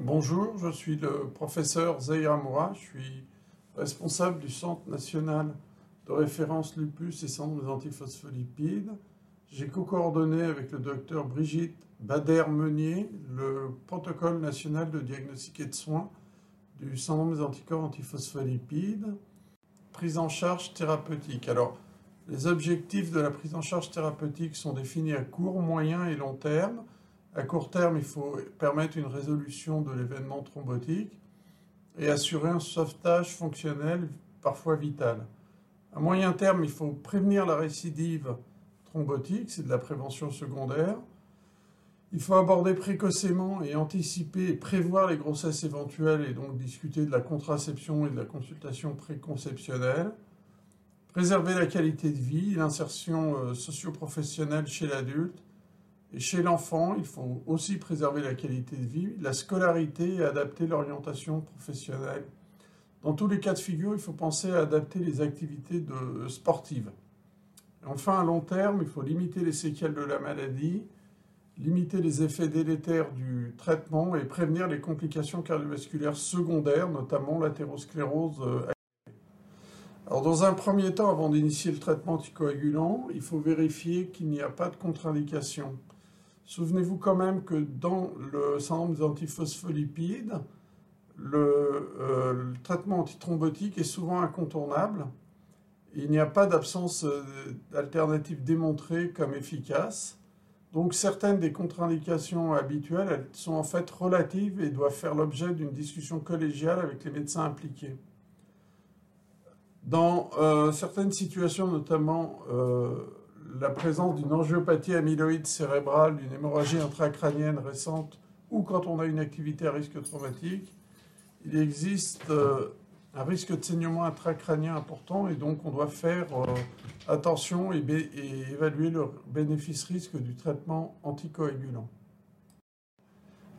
Bonjour, je suis le professeur Zahir Moura, je suis responsable du Centre national de référence lupus et centre des antiphospholipides. J'ai co-coordonné avec le docteur Brigitte Bader-Meunier le protocole national de diagnostic et de soins du syndrome des anticorps antiphospholipides, prise en charge thérapeutique. Alors, les objectifs de la prise en charge thérapeutique sont définis à court, moyen et long terme. À court terme, il faut permettre une résolution de l'événement thrombotique et assurer un sauvetage fonctionnel, parfois vital. À moyen terme, il faut prévenir la récidive thrombotique, c'est de la prévention secondaire. Il faut aborder précocement et anticiper et prévoir les grossesses éventuelles et donc discuter de la contraception et de la consultation préconceptionnelle. Préserver la qualité de vie, l'insertion euh, socio-professionnelle chez l'adulte. Et chez l'enfant, il faut aussi préserver la qualité de vie, la scolarité et adapter l'orientation professionnelle. Dans tous les cas de figure, il faut penser à adapter les activités de, sportives. Enfin, à long terme, il faut limiter les séquelles de la maladie, limiter les effets délétères du traitement et prévenir les complications cardiovasculaires secondaires, notamment l'athérosclérose. Euh, Alors, dans un premier temps, avant d'initier le traitement anticoagulant, il faut vérifier qu'il n'y a pas de contre-indication. Souvenez-vous quand même que dans le syndrome des antiphospholipides, le, euh, le traitement antithrombotique est souvent incontournable. Il n'y a pas d'absence euh, d'alternative démontrée comme efficace. Donc certaines des contre-indications habituelles elles sont en fait relatives et doivent faire l'objet d'une discussion collégiale avec les médecins impliqués. Dans euh, certaines situations, notamment euh, la présence d'une angiopathie amyloïde cérébrale, d'une hémorragie intracrânienne récente, ou quand on a une activité à risque traumatique, il existe euh, un risque de saignement intracrânien important et donc on doit faire euh, attention et, évaluer le bénéfice-risque du traitement anticoagulant.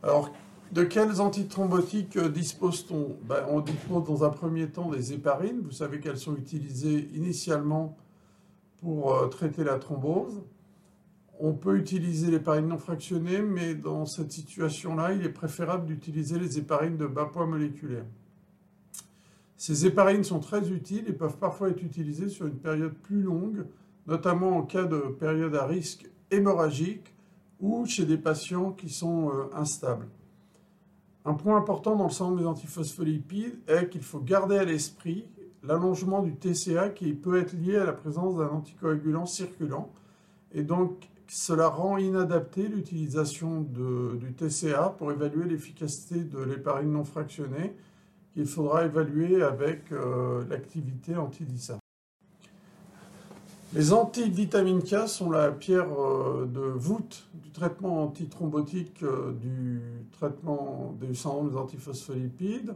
Alors, de quels antithrombotiques euh, dispose-t-on? Ben, On dispose dans un premier temps des héparines. Vous savez qu'elles sont utilisées initialement pour euh, traiter la thrombose. On peut utiliser l'héparine non fractionnée, mais dans cette situation-là, il est préférable d'utiliser les héparines de bas poids moléculaire. Ces héparines sont très utiles et peuvent parfois être utilisées sur une période plus longue, notamment en cas de période à risque hémorragique ou chez des patients qui sont euh, instables. Un point important dans le syndrome des antiphospholipides est qu'il faut garder à l'esprit l'allongement du TCA qui peut être lié à la présence d'un anticoagulant circulant. Et donc, cela rend inadapté l'utilisation du TCA pour évaluer l'efficacité de l'héparine non fractionnée qu'il faudra évaluer avec euh, l'activité antidissa. Les antivitamines K sont la pierre euh, de voûte du traitement antithrombotique euh, du traitement des syndromes des antiphospholipides.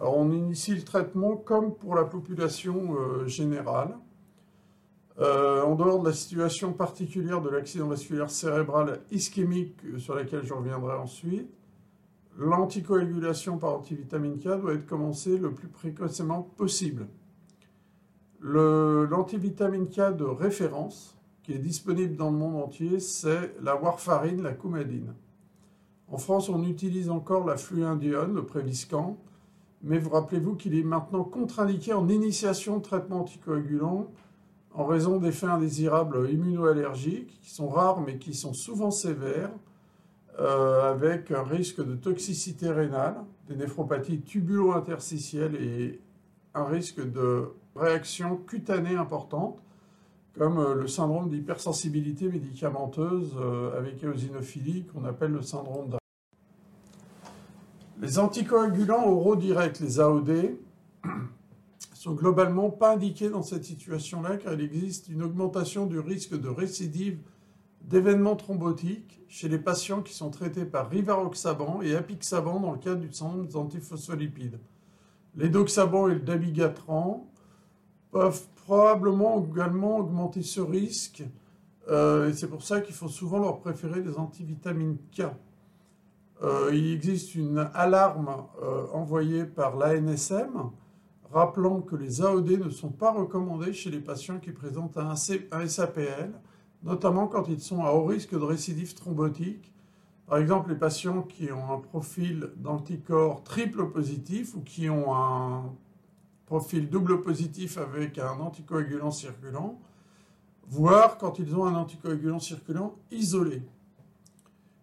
on initie le traitement comme pour la population générale. en dehors de la situation particulière de l'accident vasculaire cérébral ischémique sur laquelle je reviendrai ensuite, l'anticoagulation par antivitamine K doit être commencée le plus précocement possible. L'antivitamine K de référence, qui est disponible dans le monde entier, c'est la warfarine, la coumadine. En France, on utilise encore la fluindione, le préviscan, mais vous rappelez-vous qu'il est maintenant contre-indiqué en initiation de traitement anticoagulant en raison d'effets indésirables immunoallergiques, qui sont rares mais qui sont souvent sévères, euh, avec un risque de toxicité rénale, des néphropathies tubulo-interstitielles et un risque de réaction cutanée importante, comme euh, le syndrome d'hypersensibilité médicamenteuse euh, avec éosinophilie qu'on appelle le syndrome d'A. Les anticoagulants oraux directs, les AOD, sont globalement pas indiqués dans cette situation-là car il existe une augmentation du risque de récidive d'événements thrombotiques chez les patients qui sont traités par rivaroxaban et apixaban dans le cadre du des antiphospholipides. Les doxaban et le dabigatran peuvent probablement également augmenter ce risque euh, et c'est pour ça qu'il faut souvent leur préférer des antivitamines K. Euh, il existe une alarme euh, envoyée par l'ANSM rappelant que les AOD ne sont pas recommandés chez les patients qui présentent un, SAPL, notamment quand ils sont à haut risque de récidive thrombotique. Par exemple, les patients qui ont un profil d'anticorps triple positif ou qui ont un profil double positif avec un anticoagulant circulant, voire quand ils ont un anticoagulant circulant isolé.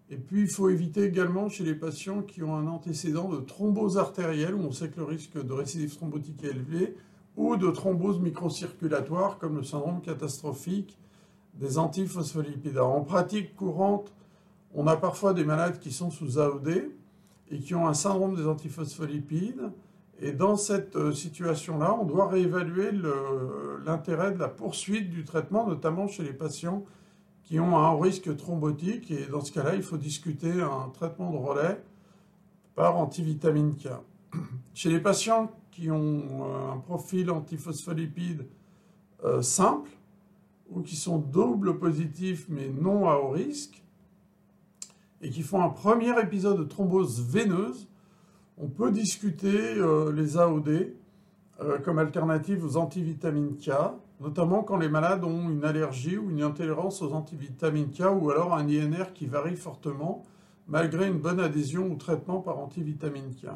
Et puis, il faut éviter également chez les patients qui ont un antécédent de thrombose artérielle, où on sait que le risque de récidive thrombotique est élevé, ou de thrombose microcirculatoire, comme le syndrome catastrophique des antiphospholipides. en pratique courante, on a parfois des malades qui sont sous AOD et qui ont un syndrome des antiphospholipides. Et dans cette euh, situation-là, on doit réévaluer l'intérêt de la poursuite du traitement, notamment chez les patients qui ont un risque thrombotique. Et dans ce cas-là, il faut discuter un traitement de relais par antivitamine K. Chez les patients qui ont euh, un profil antiphospholipide euh, simple ou qui sont double positifs mais non à haut risque et qui font un premier épisode de thrombose veineuse, on peut discuter euh, les AOD comme alternative aux antivitamines K notamment quand les malades ont une allergie ou une intolérance aux antivitamines K ou alors un INR qui varie fortement malgré une bonne adhésion au traitement par antivitamine K.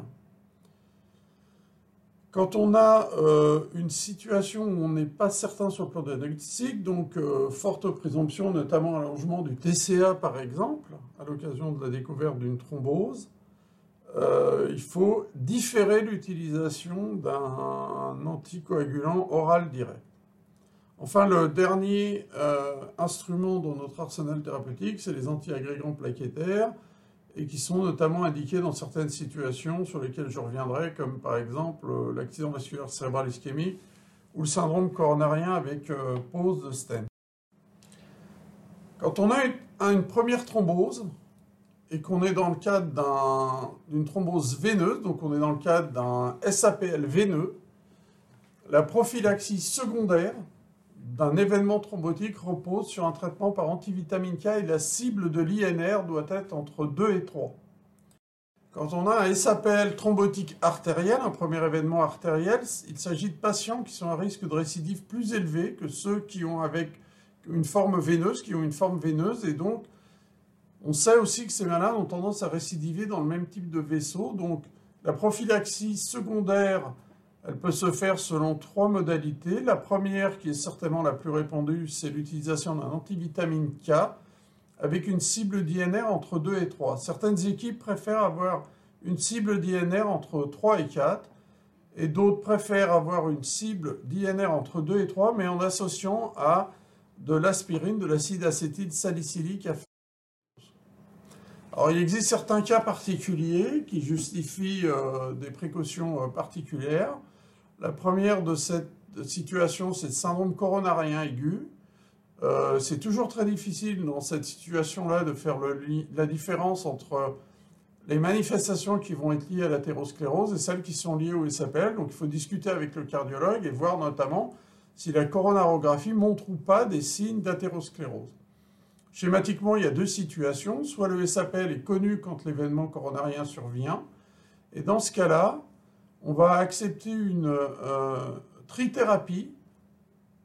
Quand on a euh, une situation où on n'est pas certain sur le plan diagnostic, donc euh, forte présomption, notamment allongement du TCA par exemple, à l'occasion de la découverte d'une thrombose, euh, il faut différer l'utilisation d'un anticoagulant oral direct. Enfin, le dernier instrument dans notre arsenal thérapeutique, c'est les antiagrégants plaquettaires, et qui sont notamment indiqués dans certaines situations sur lesquelles je reviendrai, comme par exemple euh, l'accident vasculaire cérébral ischémique ou le syndrome coronarien avec euh, pose de stent. Quand on a une première thrombose, et qu'on est dans le cadre d'une thrombose veineuse, donc on est dans le cadre d'un SAPL veineux, la prophylaxie secondaire d'un événement thrombotique repose sur un traitement par antivitamine K et la cible de l'INR doit être entre 2 et 3. Quand on a un SAPL thrombotique artériel, un premier événement artériel, il s'agit de patients qui sont à risque de récidive plus élevé que ceux qui ont avec une forme veineuse, qui ont une forme veineuse, et donc on sait aussi que ces malades ont tendance à récidiver dans le même type de vaisseau. Donc la prophylaxie secondaire elle peut se faire selon trois modalités. La première, qui est certainement la plus répandue, c'est l'utilisation d'un antivitamine K avec une cible d'INR entre 2 et 3. Certaines équipes préfèrent avoir une cible d'INR entre 3 et 4 et d'autres préfèrent avoir une cible d'INR entre 2 et 3 mais en associant à de l'aspirine, de l'acide acétyl salicylique. Alors il existe certains cas particuliers qui justifient euh, des précautions euh, particulières. La première de cette situation, c'est le syndrome coronarien aigu. Euh, c'est toujours très difficile dans cette situation-là de faire la différence entre les manifestations qui vont être liées à l'athérosclérose et celles qui sont liées au SAPL. Donc il faut discuter avec le cardiologue et voir notamment si la coronarographie montre ou pas des signes d'athérosclérose. Schématiquement, il y a deux situations. Soit le SAPL est connu quand l'événement coronarien survient, et dans ce cas-là, on va accepter une euh, trithérapie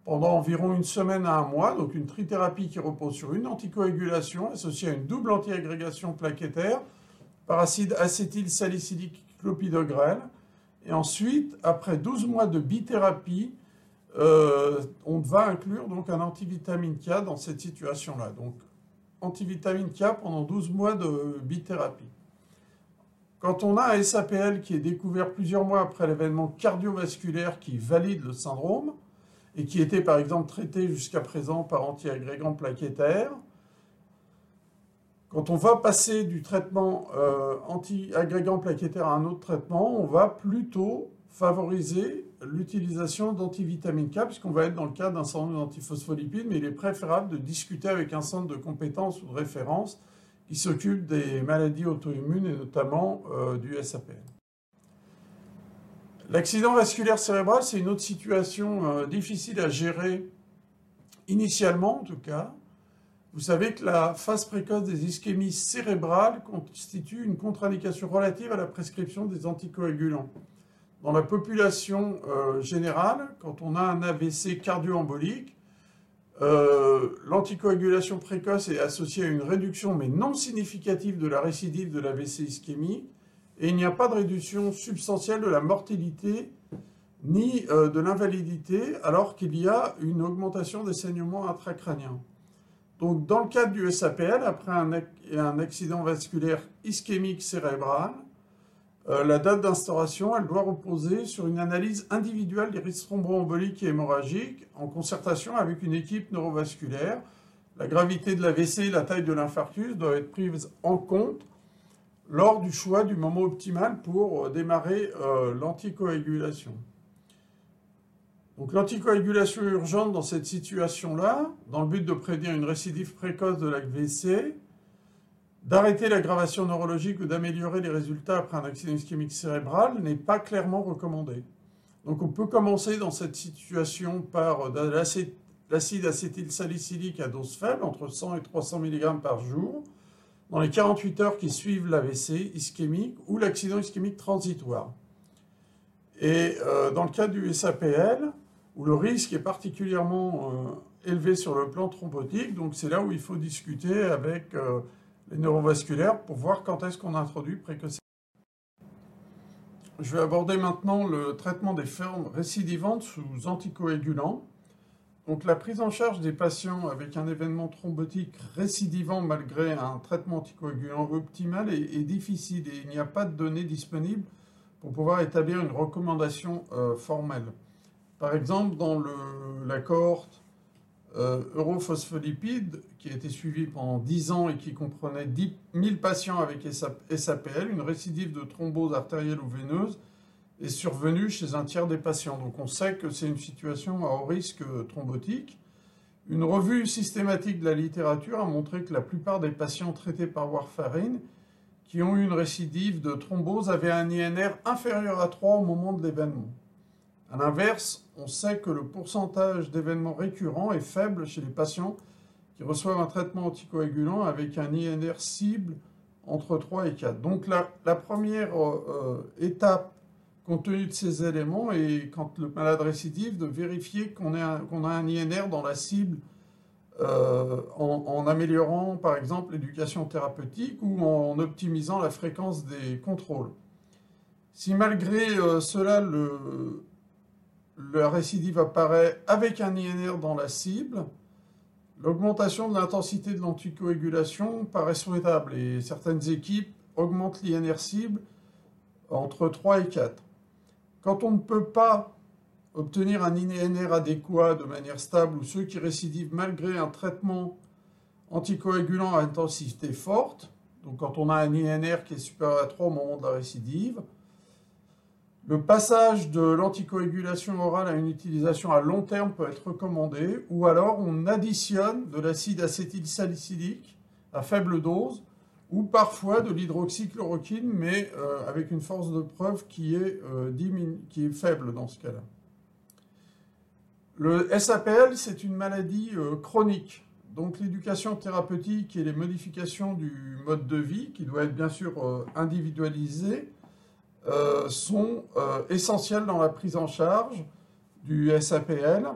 pendant environ une semaine à un mois, donc une trithérapie qui repose sur une anticoagulation associée à une double antiagrégation plaquettaire par acide acétylsalicylique clopidogrel. Et ensuite, après 12 mois de bithérapie, euh, on va inclure donc un antivitamine K dans cette situation-là. Donc, antivitamine K pendant 12 mois de bithérapie. Quand on a un SAPL qui est découvert plusieurs mois après l'événement cardiovasculaire qui valide le syndrome, et qui était par exemple traité jusqu'à présent par antiagrégant plaquettaire, quand on va passer du traitement euh, anti-agrégant plaquettaire à un autre traitement, on va plutôt favoriser l'utilisation d'antivitamine K, puisqu'on va être dans le cas d'un syndrome d'antiphospholipides, mais il est préférable de discuter avec un centre de compétences ou de référence qui s'occupe des maladies auto-immunes et notamment euh, du SAPN. L'accident vasculaire cérébral, c'est une autre situation euh, difficile à gérer, initialement en tout cas. Vous savez que la phase précoce des ischémies cérébrales constitue une contre-indication relative à la prescription des anticoagulants. dans la population euh, générale, quand on a un AVC cardio-embolique, euh, l'anticoagulation précoce est associée à une réduction, mais non significative, de la récidive de l'AVC ischémie, et il n'y a pas de réduction substantielle de la mortalité ni euh, de l'invalidité, alors qu'il y a une augmentation des saignements intracrâniens. Donc, dans le cadre du SAPL, après un accident vasculaire ischémique cérébral, euh, la date d'instauration, elle doit reposer sur une analyse individuelle des risques thromboemboliques et hémorragiques en concertation avec une équipe neurovasculaire. La gravité de l'AVC et la taille de l'infarctus doivent être prises en compte lors du choix du moment optimal pour euh, démarrer euh, l'anticoagulation. Donc l'anticoagulation urgente dans cette situation-là, dans le but de prévenir une récidive précoce de l'AVC, D'arrêter l'aggravation neurologique ou d'améliorer les résultats après un accident ischémique cérébral n'est pas clairement recommandé. Donc on peut commencer dans cette situation par de l'acide acétylsalicylique à dose faible, entre 100 et 300 mg par jour, dans les 48 heures qui suivent l'AVC ischémique ou l'accident ischémique transitoire. Et euh, dans le cas du SAPL, où le risque est particulièrement euh, élevé sur le plan thrombotique, donc c'est là où il faut discuter avec... Euh, les neurovasculaires pour voir quand est-ce qu'on introduit précocement. Je vais aborder maintenant le traitement des formes récidivantes sous anticoagulants. Donc la prise en charge des patients avec un événement thrombotique récidivant malgré un traitement anticoagulant optimal est, difficile et il n'y a pas de données disponibles pour pouvoir établir une recommandation euh, formelle. Par exemple, dans le, la cohorte euh, europhospholipides, qui a été suivi pendant 10 ans et qui comprenait 10 000 patients avec SAPL, une récidive de thrombose artérielle ou veineuse est survenue chez un tiers des patients. Donc on sait que c'est une situation à haut risque thrombotique. Une revue systématique de la littérature a montré que la plupart des patients traités par warfarine qui ont eu une récidive de thrombose avaient un INR inférieur à 3 au moment de l'événement. A l'inverse, on sait que le pourcentage d'événements récurrents est faible chez les patients qui reçoivent un traitement anticoagulant avec un INR cible entre 3 et 4. Donc la, première euh, étape, compte tenu de ces éléments, est quand le malade récidive de vérifier qu'on a un INR dans la cible euh, en, améliorant par exemple l'éducation thérapeutique ou en optimisant la fréquence des contrôles. Si malgré euh, cela le, la récidive apparaît avec un INR dans la cible, l'augmentation de l'intensité de l'anticoagulation paraît souhaitable et certaines équipes augmentent l'INR cible entre 3 et 4. Quand on ne peut pas obtenir un INR adéquat de manière stable ou ceux qui récidivent malgré un traitement anticoagulant à intensité forte, donc quand on a un INR qui est supérieur à 3 au moment de la récidive, le passage de l'anticoagulation orale à une utilisation à long terme peut être recommandé, ou alors on additionne de l'acide acétylsalicylique à faible dose, ou parfois de l'hydroxychloroquine, mais euh, avec une force de preuve qui est, euh, faible dans ce cas-là. Le SAPL, c'est une maladie euh, chronique. Donc l'éducation thérapeutique et les modifications du mode de vie, qui doit être bien sûr individualisé, euh, sont euh, essentiels dans la prise en charge du SAPL.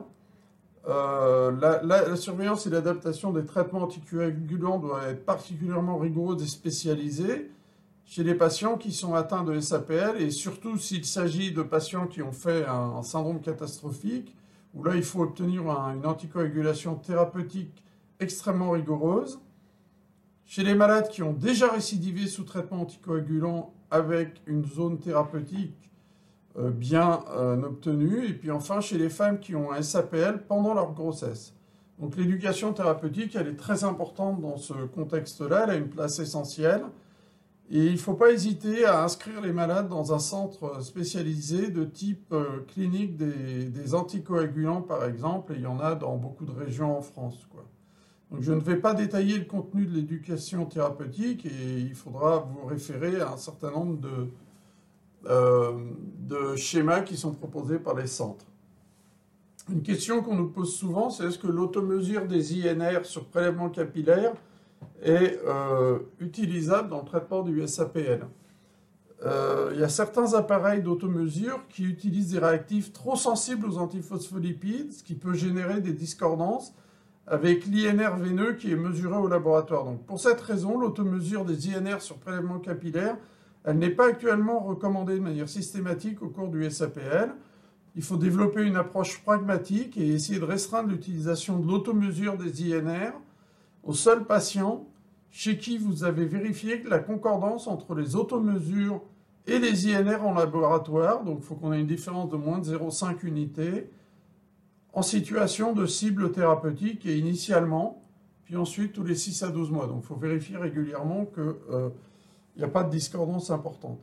Euh, la, surveillance et l'adaptation des traitements anticoagulants doivent être particulièrement rigoureuses et spécialisées chez les patients qui sont atteints de SAPL et surtout s'il s'agit de patients qui ont fait un, syndrome catastrophique, où là il faut obtenir une anticoagulation thérapeutique extrêmement rigoureuse. Chez les malades qui ont déjà récidivé sous traitement anticoagulant avec une zone thérapeutique euh, bien euh, obtenue. Et puis enfin, chez les femmes qui ont un SAPL pendant leur grossesse. Donc l'éducation thérapeutique, elle est très importante dans ce contexte-là, elle a une place essentielle. Et il ne faut pas hésiter à inscrire les malades dans un centre spécialisé de type euh, clinique des, anticoagulants, par exemple, et il y en a dans beaucoup de régions en France. Quoi. Donc je ne vais pas détailler le contenu de l'éducation thérapeutique et il faudra vous référer à un certain nombre de, euh, schémas qui sont proposés par les centres. Une question qu'on nous pose souvent, c'est est-ce que l'automesure des INR sur prélèvement capillaire est euh, utilisable dans le traitement du SAPL euh, il y a certains appareils d'automesure qui utilisent des réactifs trop sensibles aux antiphospholipides, ce qui peut générer des discordances avec l'INR veineux qui est mesuré au laboratoire. Donc pour cette raison, l'automesure des INR sur prélèvement capillaire, elle n'est pas actuellement recommandée de manière systématique au cours du SAPL. Il faut développer une approche pragmatique et essayer de restreindre l'utilisation de l'automesure des INR aux seuls patients chez qui vous avez vérifié la concordance entre les automesures et les INR en laboratoire, donc il faut qu'on ait une différence de moins de 0,5 unités, en situation de cible thérapeutique et initialement, puis ensuite tous les 6 à 12 mois. Donc il faut vérifier régulièrement qu'il euh, n'y a pas de discordance importante.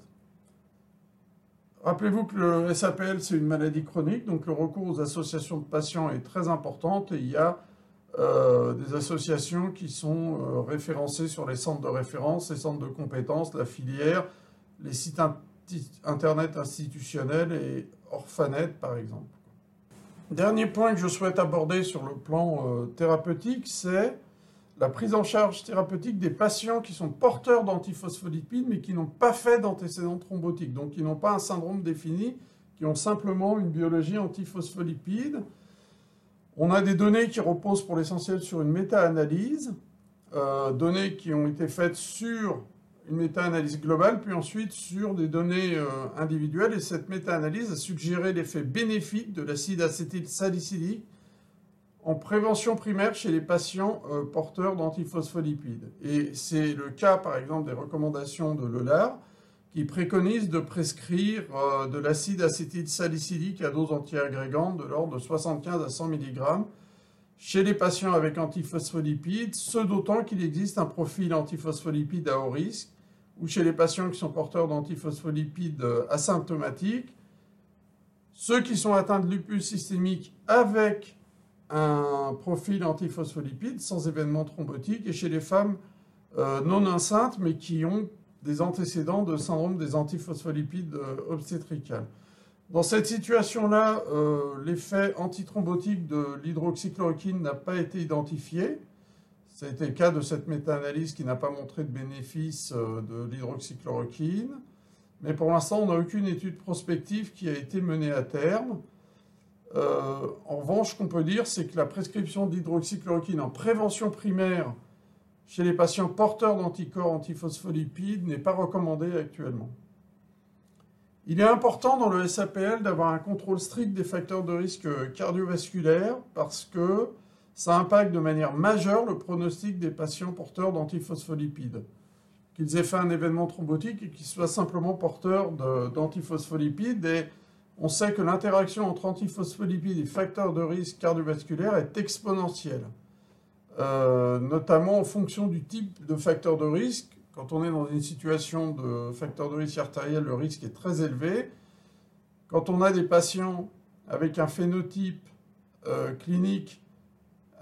Rappelez-vous que le SAPL, c'est une maladie chronique, donc le recours aux associations de patients est très important et il y a euh, des associations qui sont euh, référencées sur les centres de référence, les centres de compétences, la filière, les sites internet institutionnels et Orphanet par exemple. Dernier point que je souhaite aborder sur le plan euh, thérapeutique, c'est la prise en charge thérapeutique des patients qui sont porteurs d'antiphospholipides mais qui n'ont pas fait d'antécédents thrombotiques, donc qui n'ont pas un syndrome défini, qui ont simplement une biologie antiphospholipide. On a des données qui reposent pour l'essentiel sur une méta-analyse, euh, données qui ont été faites sur une méta-analyse globale, puis ensuite sur des données euh, individuelles. Et cette méta-analyse a suggéré l'effet bénéfique de l'acide acétylsalicylique en prévention primaire chez les patients euh, porteurs d'antiphospholipides. Et c'est le cas, par exemple, des recommandations de l'ELAR, qui préconise de prescrire euh, de l'acide acétylsalicylique à dose antiagrégante de l'ordre de 75 à 100 mg chez les patients avec antiphospholipides, ce d'autant qu'il existe un profil antiphospholipide à haut risque, ou chez les patients qui sont porteurs d'antiphospholipides asymptomatiques, ceux qui sont atteints de lupus systémique avec un profil antiphospholipide sans événement thrombotique, et chez les femmes euh, non enceintes mais qui ont des antécédents de syndrome des antiphospholipides euh, obstétricales. Dans cette situation-là, euh, l'effet antithrombotique de l'hydroxychloroquine n'a pas été identifié. Ça a été le cas de cette méta-analyse qui n'a pas montré de bénéfice euh, de l'hydroxychloroquine. Mais pour l'instant, on n'a aucune étude prospective qui a été menée à terme. en revanche, ce qu'on peut dire, c'est que la prescription d'hydroxychloroquine en prévention primaire chez les patients porteurs d'anticorps antiphospholipides n'est pas recommandé actuellement. Il est important dans le SAPL d'avoir un contrôle strict des facteurs de risque cardiovasculaires parce que ça impacte de manière majeure le pronostic des patients porteurs d'antiphospholipides. Qu'ils aient fait un événement thrombotique et qu'ils soient simplement porteurs d'antiphospholipides. Et on sait que l'interaction entre antiphospholipides et facteurs de risque cardiovasculaire est exponentielle. Euh, notamment en fonction du type de facteur de risque. Quand on est dans une situation de facteur de risque artériel, le risque est très élevé. Quand on a des patients avec un phénotype euh, clinique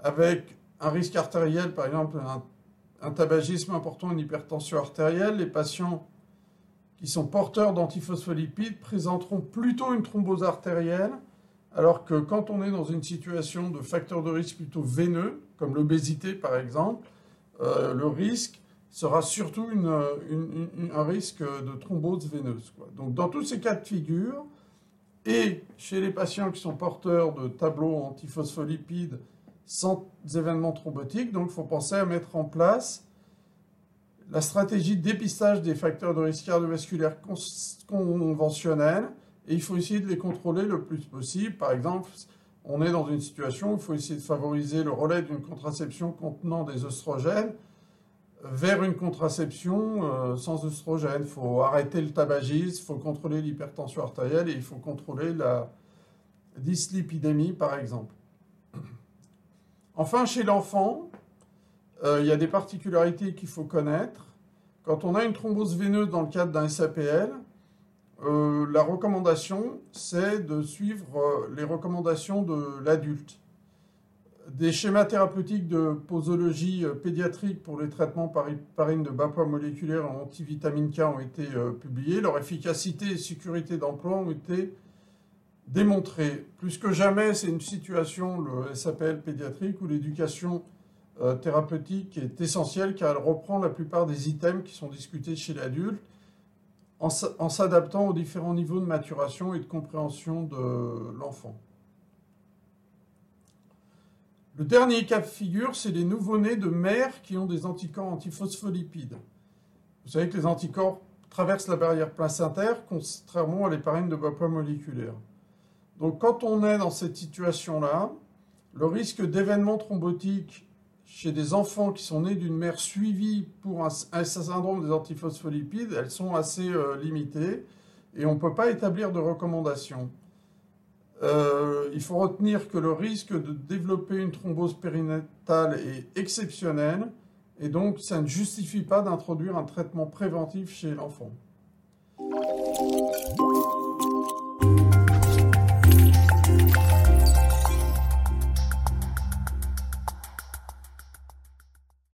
avec un risque artériel, par exemple un, tabagisme important, une hypertension artérielle, les patients qui sont porteurs d'antiphospholipides présenteront plutôt une thrombose artérielle alors que quand on est dans une situation de facteur de risque plutôt veineux, comme l'obésité par exemple, euh, le risque sera surtout un risque de thrombose veineuse. Donc dans tous ces cas de figure, et chez les patients qui sont porteurs de tableaux antiphospholipides sans événements thrombotiques, donc il faut penser à mettre en place la stratégie de dépistage des facteurs de risque cardiovasculaire conventionnels et il faut essayer de les contrôler le plus possible. Par exemple, on est dans une situation où il faut essayer de favoriser le relais d'une contraception contenant des oestrogènes vers une contraception euh, sans oestrogènes. Il faut arrêter le tabagisme, il faut contrôler l'hypertension artérielle et il faut contrôler la dyslipidémie, par exemple. Enfin, chez l'enfant, euh, il y a des particularités qu'il faut connaître. Quand on a une thrombose veineuse dans le cadre d'un SAPL, euh, la recommandation, c'est de suivre euh, les recommandations de l'adulte. Des schémas thérapeutiques de posologie pédiatrique pour les traitements par héparine de bas poids moléculaire en antivitamine K ont été publiés. Leur efficacité et sécurité d'emploi ont été démontrées. Plus que jamais, c'est une situation, le SAPL pédiatrique, où l'éducation thérapeutique est essentielle car elle reprend la plupart des items qui sont discutés chez l'adulte en s'adaptant aux différents niveaux de maturation et de compréhension de l'enfant. Le dernier cas de figure, c'est les nouveau-nés de mères qui ont des anticorps antiphospholipides. Vous savez que les anticorps traversent la barrière placentaire, contrairement à l'héparine de poids moléculaire. Donc quand on est dans cette situation-là, le risque d'événements thrombotiques chez des enfants qui sont nés d'une mère suivie pour un, syndrome des antiphospholipides, elles sont assez euh, limitées et on ne peut pas établir de recommandations. Euh, il faut retenir que le risque de développer une thrombose périnatale est exceptionnel et donc ça ne justifie pas d'introduire un traitement préventif chez l'enfant.